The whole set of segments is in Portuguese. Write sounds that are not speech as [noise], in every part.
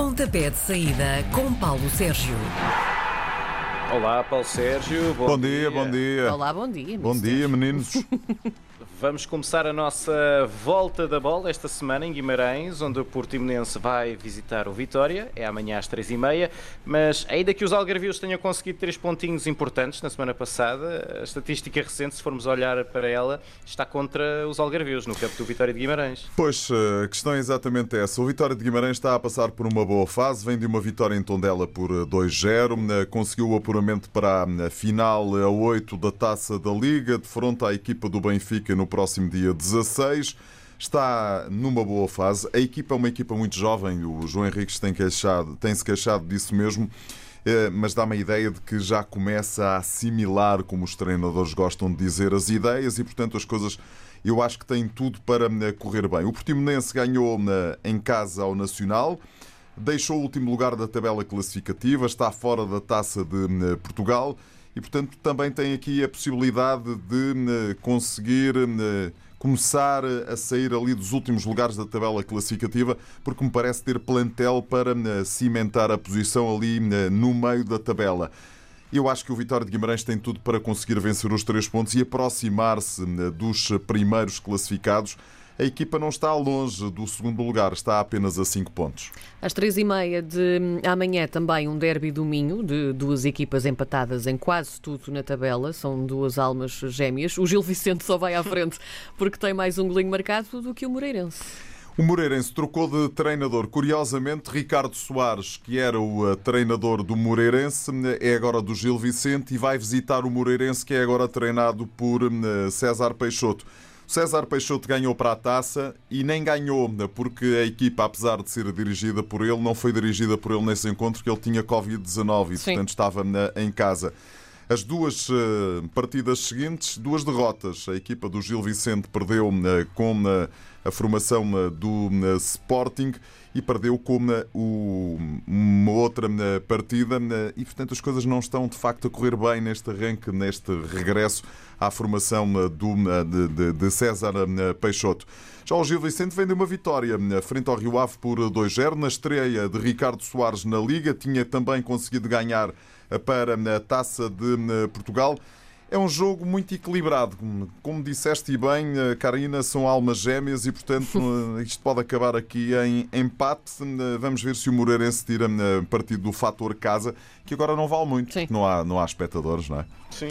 Pontapé de saída com Paulo Sérgio. Olá, Paulo Sérgio. Bom, dia, bom dia. Olá, bom dia. Bom mister. dia, meninos. [laughs] Vamos começar a nossa volta da bola esta semana em Guimarães, onde o Portimonense vai visitar o Vitória. É amanhã às três e meia. Mas ainda que os algarvios tenham conseguido três pontinhos importantes na semana passada, a estatística recente, se formos olhar para ela, está contra os algarvios no campo do Vitória de Guimarães. Pois, a questão é exatamente essa. O Vitória de Guimarães está a passar por uma boa fase, vem de uma vitória em Tondela por 2-0, conseguiu o apuramento para a final a 8 da Taça da Liga, de fronte à equipa do Benfica no próximo dia 16. Está numa boa fase. A equipa é uma equipa muito jovem, o João Henriques tem queixado, tem-se queixado disso mesmo. Eh, mas dá-me a ideia de que já começa a assimilar, como os treinadores gostam de dizer, as ideias e, portanto, as coisas eu acho que têm tudo para eh, correr bem. O Portimonense ganhou eh, em casa ao Nacional, deixou o último lugar da tabela classificativa, está fora da taça de Portugal e, portanto, também tem aqui a possibilidade de conseguir começar a sair ali dos últimos lugares da tabela classificativa, porque me parece ter plantel para cimentar a posição ali no meio da tabela. Eu acho que o Vitória de Guimarães tem tudo para conseguir vencer os três pontos e aproximar-se dos primeiros classificados. A equipa não está longe do segundo lugar, está apenas a 5 pontos. Às três e meia de amanhã também um derby do Minho, de duas equipas empatadas em quase tudo na tabela, são duas almas gêmeas. O Gil Vicente só vai à frente porque tem mais um golinho marcado do que o Moreirense. O Moreirense trocou de treinador. Curiosamente, Ricardo Soares, que era o treinador do Moreirense, é agora do Gil Vicente e vai visitar o Moreirense, que é agora treinado por César Peixoto. César Peixoto ganhou para a taça e nem ganhou, porque a equipa, apesar de ser dirigida por ele, não foi dirigida por ele nesse encontro, porque ele tinha Covid-19 e, Sim. portanto, estava em casa. As duas partidas seguintes, duas derrotas. A equipa do Gil Vicente perdeu com a formação do Sporting e perdeu com uma outra partida e, portanto, as coisas não estão de facto a correr bem neste arranque, neste regresso à formação do, de, de César Peixoto. Já o Gil Vicente vem de uma vitória frente ao Rio Ave por 2-0 na estreia de Ricardo Soares na Liga. Tinha também conseguido ganhar para a Taça de Portugal. É um jogo muito equilibrado. Como disseste bem, Karina, são almas gêmeas e, portanto, [laughs] isto pode acabar aqui em empate. Vamos ver se o Moreirense tira partido do fator casa, que agora não vale muito, Sim. porque não há, não há espectadores, não é? Sim.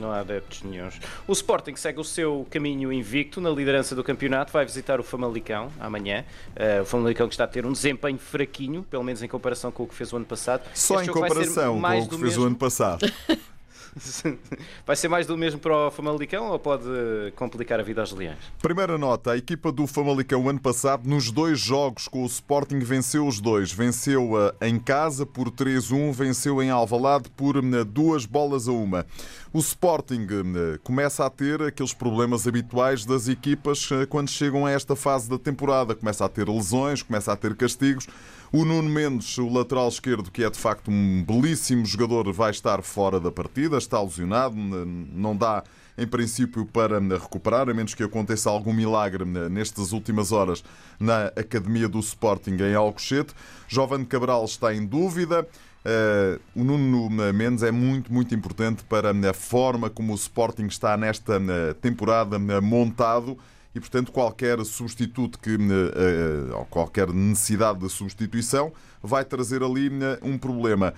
Não há adeptos nenhums. O Sporting segue o seu caminho invicto na liderança do campeonato, vai visitar o Famalicão amanhã. Uh, o Famalicão que está a ter um desempenho fraquinho, pelo menos em comparação com o que fez o ano passado. Só Este em comparação com o que fez mesmo. o ano passado. [laughs] [laughs] Vai ser mais do mesmo para o Famalicão ou pode complicar a vida aos Leões? Primeira nota, a equipa do Famalicão ano passado, nos dois jogos com o Sporting, venceu os dois. Venceu eh, em casa por 3-1, venceu em Alvalade por eh, duas bolas a uma. O Sporting eh, começa a ter aqueles problemas habituais das equipas quando chegam a esta fase da temporada. Começa a ter lesões, começa a ter castigos. O Nuno Mendes, o lateral esquerdo, que é de facto um belíssimo jogador, vai estar fora da partida, está lesionado, não dá em princípio para recuperar, a menos que aconteça algum milagre nestas últimas horas na Academia do Sporting em Alcochete. Jovem Cabral está em dúvida. Eh, o Nuno Mendes é muito, muito importante para a forma como o Sporting está nesta eh, temporada eh, montado e, portanto, qualquer substituto que, eh, ou qualquer necessidade de substituição vai trazer ali eh, um problema.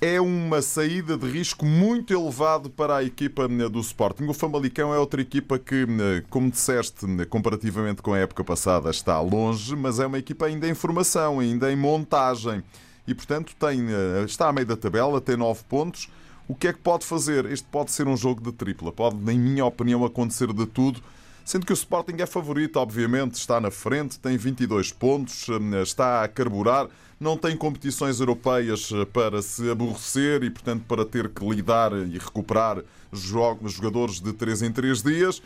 É uma saída de risco muito elevado para a equipa eh, do Sporting. O Famalicão é outra equipa que, eh, como disseste, eh, comparativamente com a época passada, está longe, mas é uma equipa ainda em formação, ainda em montagem. E, portanto, tem, eh, está a meio da tabela, tem 9 pontos. O que é que pode fazer? Este pode ser um jogo de tripla. Pode, em minha opinião, acontecer de tudo. Sendo que o Sporting é favorito, obviamente, está na frente, tem 22 pontos, eh, está a carburar, não tem competições europeias eh, para se aborrecer e, portanto, para ter que lidar e recuperar jogadores de 3 em 3 dias.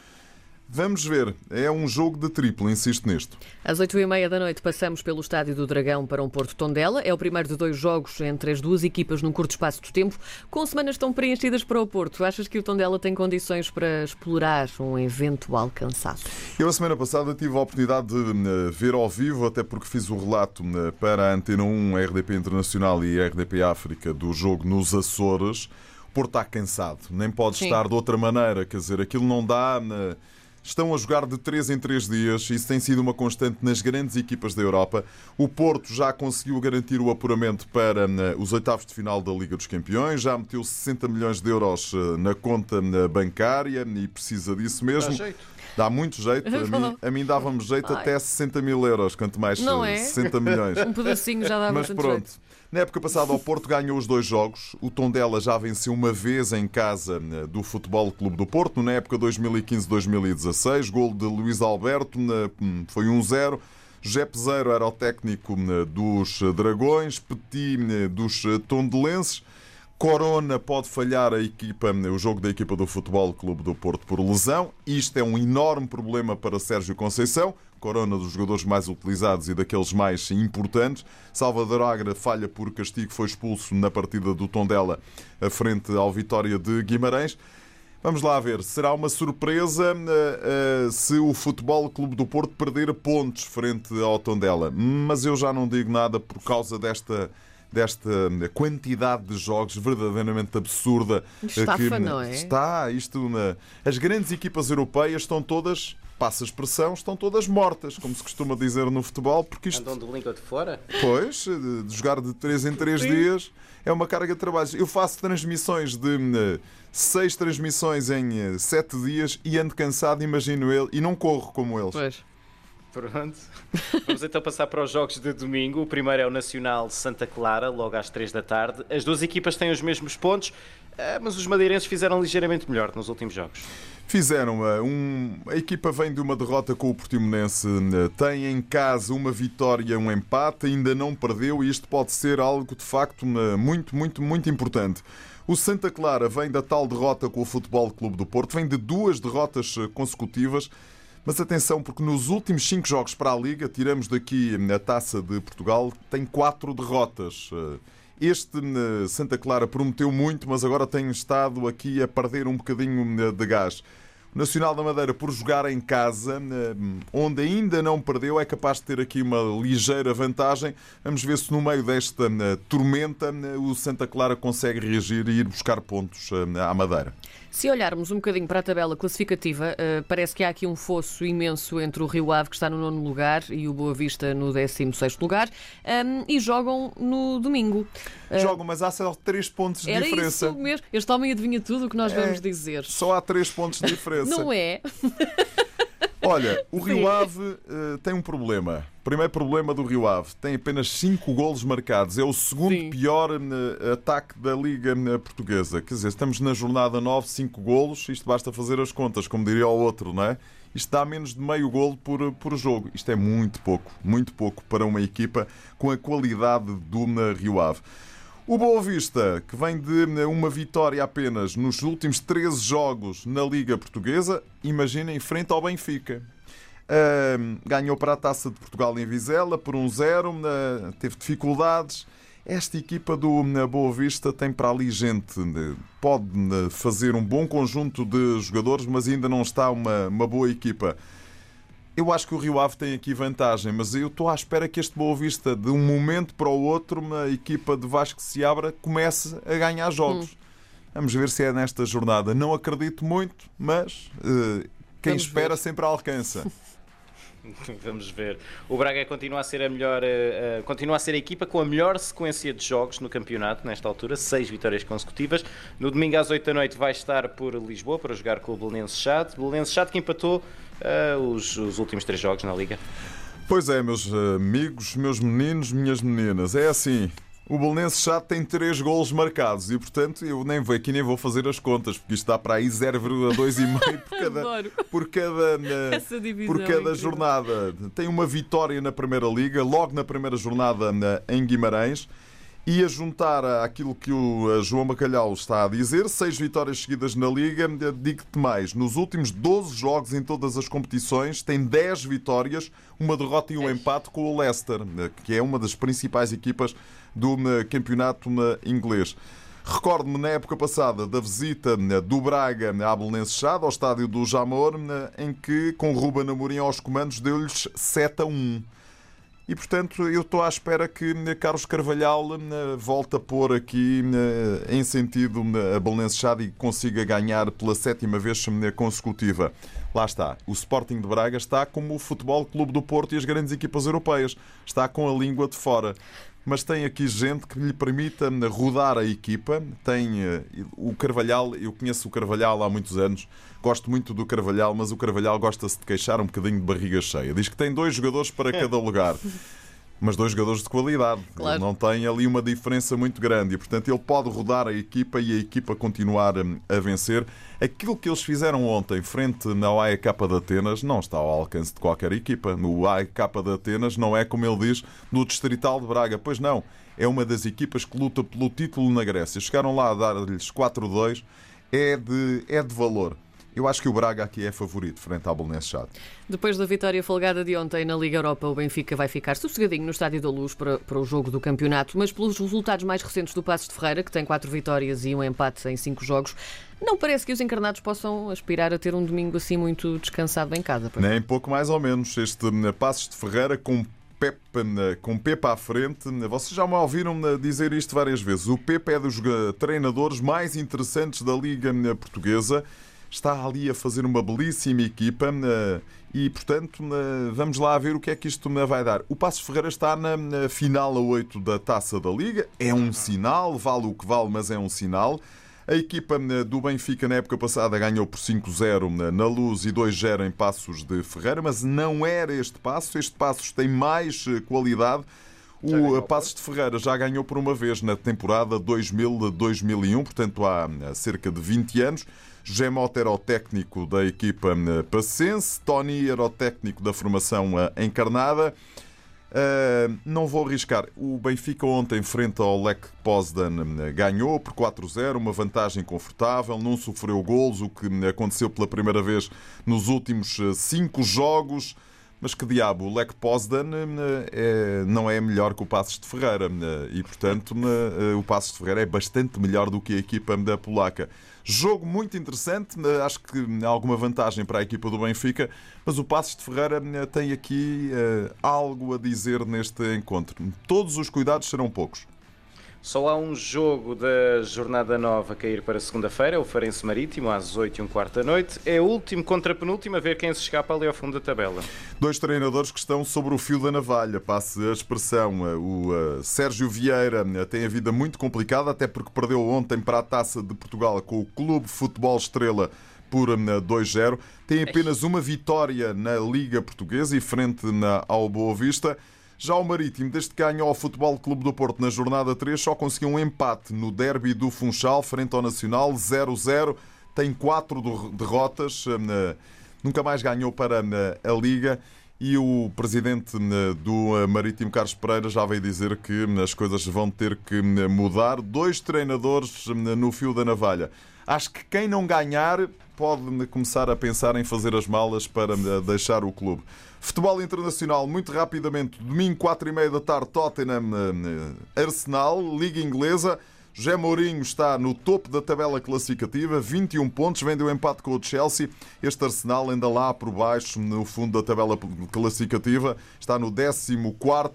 Vamos ver. É um jogo de triplo, insisto nisto. Às oito e meia da noite passamos pelo Estádio do Dragão para um Porto Tondela. É o primeiro de dois jogos entre as duas equipas num curto espaço de tempo, com semanas tão preenchidas para o Porto. Achas que o Tondela tem condições para explorar um eventual cansaço? Eu, a semana passada, tive a oportunidade de uh, ver ao vivo, até porque fiz o relato uh, para a Antena 1, RDP Internacional e RDP África do jogo nos Açores. O Porto está cansado, nem pode Sim. estar de outra maneira, quer dizer, aquilo não dá. uh, Estão a jogar de 3 em 3 dias, isso tem sido uma constante nas grandes equipas da Europa. O Porto já conseguiu garantir o apuramento para eh, os oitavos de final da Liga dos Campeões, já meteu 60 milhões de euros eh, na conta eh, bancária e precisa disso mesmo. Dá muito jeito. A mim, a mim dava-me jeito Ai. até 60 mil euros, quanto mais Não é? 60 milhões. Um pedacinho já dá Mas pronto. jeito. Na época passada, o Porto ganhou os dois jogos. O Tondela já venceu uma vez em casa eh, do Futebol Clube do Porto, na época 2015-2016. Gol de Luís Alberto, na- hum, foi 1-0. José Peseiro era o técnico eh, dos Dragões, Petit dos Tondelenses. Corona pode falhar a equipa, o jogo da equipa do Futebol Clube do Porto por lesão. Isto é um enorme problema para Sérgio Conceição. Corona dos jogadores mais utilizados e daqueles mais importantes. Salvador Agra falha por castigo, foi expulso na partida do Tondela a frente ao Vitória de Guimarães. Vamos lá ver, será uma surpresa eh, eh, se o Futebol Clube do Porto perder pontos frente ao Tondela. Mas eu já não digo nada por causa desta, desta quantidade de jogos verdadeiramente absurda. eh, Estafa, não é? Está, isto. na- As grandes equipas europeias estão todas, passa a expressão, estão todas mortas, como se costuma dizer no futebol, porque isto Andam de língua de fora? Pois, de de jogar de 3 em 3 Sim. dias é uma carga de trabalho. Eu faço transmissões de 6 transmissões em 7 dias e ando cansado, imagino ele, e não corro como eles. Pois. Pronto. [laughs] Vamos então passar para os jogos de domingo. O primeiro é o Nacional Santa Clara, logo às 3 da tarde. As duas equipas têm os mesmos pontos, eh, mas os madeirenses fizeram ligeiramente melhor nos últimos jogos. Fizeram eh, um, a equipa vem de uma derrota com o Portimonense, eh, tem em casa uma vitória, um empate, ainda não perdeu e isto pode ser algo de facto muito, muito, muito importante. O Santa Clara vem da tal derrota com o Futebol Clube do Porto, vem de duas derrotas consecutivas. Mas atenção, porque nos últimos cinco jogos para a Liga, tiramos daqui a taça de Portugal, tem quatro derrotas. Eh, Este eh, Santa Clara prometeu muito, mas agora tem estado aqui a perder um bocadinho eh, de gás. O Nacional da Madeira, por jogar em casa, onde ainda não perdeu, é capaz de ter aqui uma ligeira vantagem. Vamos ver se no meio desta tormenta o Santa Clara consegue reagir e ir buscar pontos à Madeira. Se olharmos um bocadinho para a tabela classificativa, eh, parece que há aqui um fosso imenso entre o Rio Ave, que está no nono lugar, e o Boa Vista no 16 lugar, ehm, e jogam no domingo. Eh, Jogam, mas há só três pontos de Era diferença. isso mesmo. Este homem adivinha tudo o que nós É. vamos dizer. Só há três pontos de [laughs] diferença. Não é? Olha, o Rio Sim. Ave eh, tem um problema. Primeiro problema do Rio Ave: tem apenas 5 golos marcados. É o segundo Sim. pior eh, ataque da Liga eh, Portuguesa. Quer dizer, estamos na jornada 9, 5 golos. Isto basta fazer as contas, como diria o outro, não é? Isto dá menos de meio golo por, por jogo. Isto é muito pouco, muito pouco para uma equipa com a qualidade do Rio Ave. O Boa Vista, que vem de uma vitória apenas nos últimos 13 jogos na Liga Portuguesa, imaginem, frente ao Benfica. Ahm, ganhou para a Taça de Portugal em Vizela por 1-0, ah, teve dificuldades. Esta equipa do ah, Boa Vista tem para ali gente, pode fazer um bom conjunto de jogadores, mas ainda não está uma, uma boa equipa. Eu acho que o Rio Ave tem aqui vantagem, mas eu estou à espera que este Boa Vista, de um momento para o outro, uma equipa de Vasco se abra, comece a ganhar jogos. Vamos ver se é nesta jornada. Não acredito muito, mas eh, quem Vamos espera ver. sempre alcança. [laughs] Vamos ver. O Braga continua a ser a melhor, eh, eh, continua a ser a equipa com a melhor sequência de jogos no campeonato nesta altura, seis vitórias consecutivas. No domingo às 8 da noite vai estar por Lisboa para jogar com o Belenenses Chade. Belenenses Chade que empatou eh, os, os últimos três jogos na liga. Pois é, meus amigos, meus meninos, minhas meninas, é assim. O Belenenses já tem 3 golos marcados e, portanto, eu nem vou aqui nem vou fazer as contas, porque isto dá para aí 0,2,5 [laughs] por cada, Adoro. por cada, eh, por é cada incrível. jornada. Tem uma vitória na Primeira Liga, logo na primeira jornada na- em Guimarães. E a juntar àquilo que o João Macalhau está a dizer, seis vitórias seguidas na Liga, digo-te mais, nos últimos 12 jogos em todas as competições, tem 10 vitórias, uma derrota e um empate com o Leicester, que é uma das principais equipas do campeonato inglês. Recordo-me na época passada da visita do Braga à Belenenses Chade, ao estádio do Jamor, em que, com Ruben Amorim aos comandos, deu-lhes 7 a 1. E, portanto, eu estou à espera que Carlos Carvalhal eh, volte a pôr aqui eh, em sentido a Chade e consiga ganhar pela sétima vez consecutiva. Lá está. O Sporting de Braga está como o Futebol Clube do Porto e as grandes equipas europeias. Está com a língua de fora mas tem aqui gente que lhe permita rodar a equipa. Tem eh, o Carvalhal, eu conheço o Carvalhal há muitos anos, gosto muito do Carvalhal, mas o Carvalhal gosta-se de queixar um bocadinho de barriga cheia. Diz que tem dois jogadores para cada lugar [laughs] mas dois jogadores de qualidade. Claro. Não tem ali uma diferença muito grande e, portanto, ele pode rodar a equipa e a equipa continuar hum, a vencer. Aquilo que eles fizeram ontem frente ao AEK de Atenas não está ao alcance de qualquer equipa. No AEK de Atenas não é, como ele diz, do Distrital de Braga. Pois não, é uma das equipas que luta pelo título na Grécia. Chegaram lá a dar-lhes 4-2. É de, é de valor. Eu acho que o Braga aqui é favorito frente ao Belenenses Chade. Depois da vitória folgada de ontem na Liga Europa, o Benfica vai ficar sossegadinho no Estádio da Luz para, para o jogo do campeonato, mas pelos resultados mais recentes do Passos de Ferreira, que tem quatro vitórias e um empate em cinco jogos, não parece que os encarnados possam aspirar a ter um domingo assim muito descansado em casa. Nem pouco mais ou menos. Este eh, Passos de Ferreira com Pepe, eh, com Pepe à frente. Vocês já me ouviram eh, dizer isto várias vezes. O Pepe é dos treinadores mais interessantes da Liga Portuguesa está ali a fazer uma belíssima equipa eh, e, portanto, eh, vamos lá ver o que é que isto me vai dar. O Passos Ferreira está na final a 8 da Taça da Liga, é um sinal, vale o que vale, mas é um sinal. A equipa eh, do Benfica na época passada ganhou por 5-0 na Luz e 2-0 em Passos de Ferreira, mas não era este passo. Este Passos tem mais qualidade. O Passos de Ferreira já ganhou por uma vez na temporada 2000-2001, portanto há cerca de 20 anos. José Mota era o técnico da equipa eh, passense, Tony era o técnico da formação eh, encarnada. Uh, não vou arriscar. O Benfica ontem, frente ao Lech Poznan, ganhou por 4-0, uma vantagem confortável, não sofreu golos, o que aconteceu pela primeira vez nos últimos cinco jogos. Mas que diabo, o Lech Poznan é, não é melhor que o Passos de Ferreira e, portanto, o Passos de Ferreira é bastante melhor do que a equipa da polaca. Jogo muito interessante, acho que há alguma vantagem para a equipa do Benfica, mas o Passos de Ferreira eh, tem aqui algo a dizer neste encontro. Todos os cuidados serão poucos. Só há um jogo da jornada nova a cair para segunda-feira, é o Farense Marítimo, às 8 e um quarto da noite. É último contra penúltimo, a ver quem se escapa ali ao fundo da tabela. Dois treinadores que estão sobre o fio da navalha, passe a expressão. O uh, Sérgio Vieira uh, tem a vida muito complicada, até porque perdeu ontem para a Taça de Portugal com o Clube Futebol Estrela por 2-0. Uh, tem apenas uma vitória na Liga Portuguesa e frente ao Boa Vista. Já o Marítimo, desde que ganhou ao Futebol Clube do Porto na jornada 3, só conseguiu um empate no derby do Funchal, frente ao Nacional, 0-0. Tem quatro derrotas, eh, nunca mais ganhou para eh, a Liga. E o presidente eh, do Marítimo, Carlos Pereira, já veio dizer que as coisas vão ter que mudar. Dois treinadores no fio da navalha. Acho que quem não ganhar pode começar a pensar em fazer as malas para deixar o clube. Futebol internacional, muito rapidamente, domingo, 4 e meia da tarde, Tottenham, eh, Arsenal, Liga Inglesa. José Mourinho está no topo da tabela classificativa, 21 pontos, vem do empate com o Chelsea. Este Arsenal ainda lá por baixo, no fundo da tabela classificativa, está no 14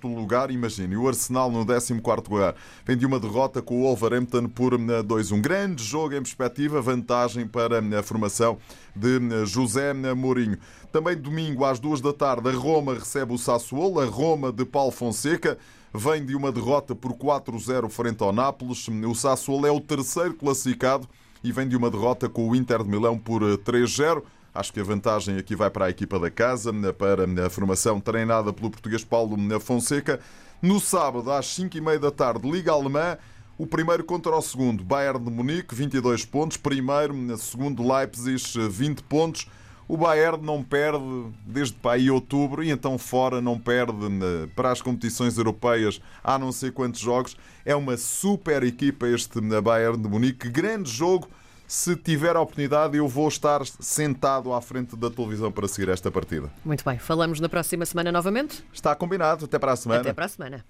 lugar. Imagine, o Arsenal no 14 lugar. Vem de uma derrota com o Wolverhampton por 2-1. Eh, Grande jogo em perspectiva, vantagem para eh, a formação de eh, José Mourinho. Também domingo às duas da tarde, a Roma recebe o Sassuolo, a Roma de Paulo Fonseca vem de uma derrota por 4-0 frente ao Nápoles. O Sassuolo é o terceiro classificado e vem de uma derrota com o Inter de Milão por 3-0. Eh, Acho que a vantagem aqui vai para a equipa da casa, para a formação treinada pelo português Paulo Fonseca. No sábado, às 5h30 da tarde, Liga Alemã, o primeiro contra o segundo, Bayern de Munique, 22 pontos. Primeiro, segundo, Leipzig, 20 pontos. O Bayern não perde desde para aí outubro e então fora não perde na- para as competições europeias há não sei quantos jogos. É uma super equipa este na Bayern de Munique. Grande jogo. Se tiver a oportunidade, eu vou estar sentado à frente da televisão para seguir esta partida. Muito bem, falamos na próxima semana novamente. Está combinado. Até para a semana. Até para a semana.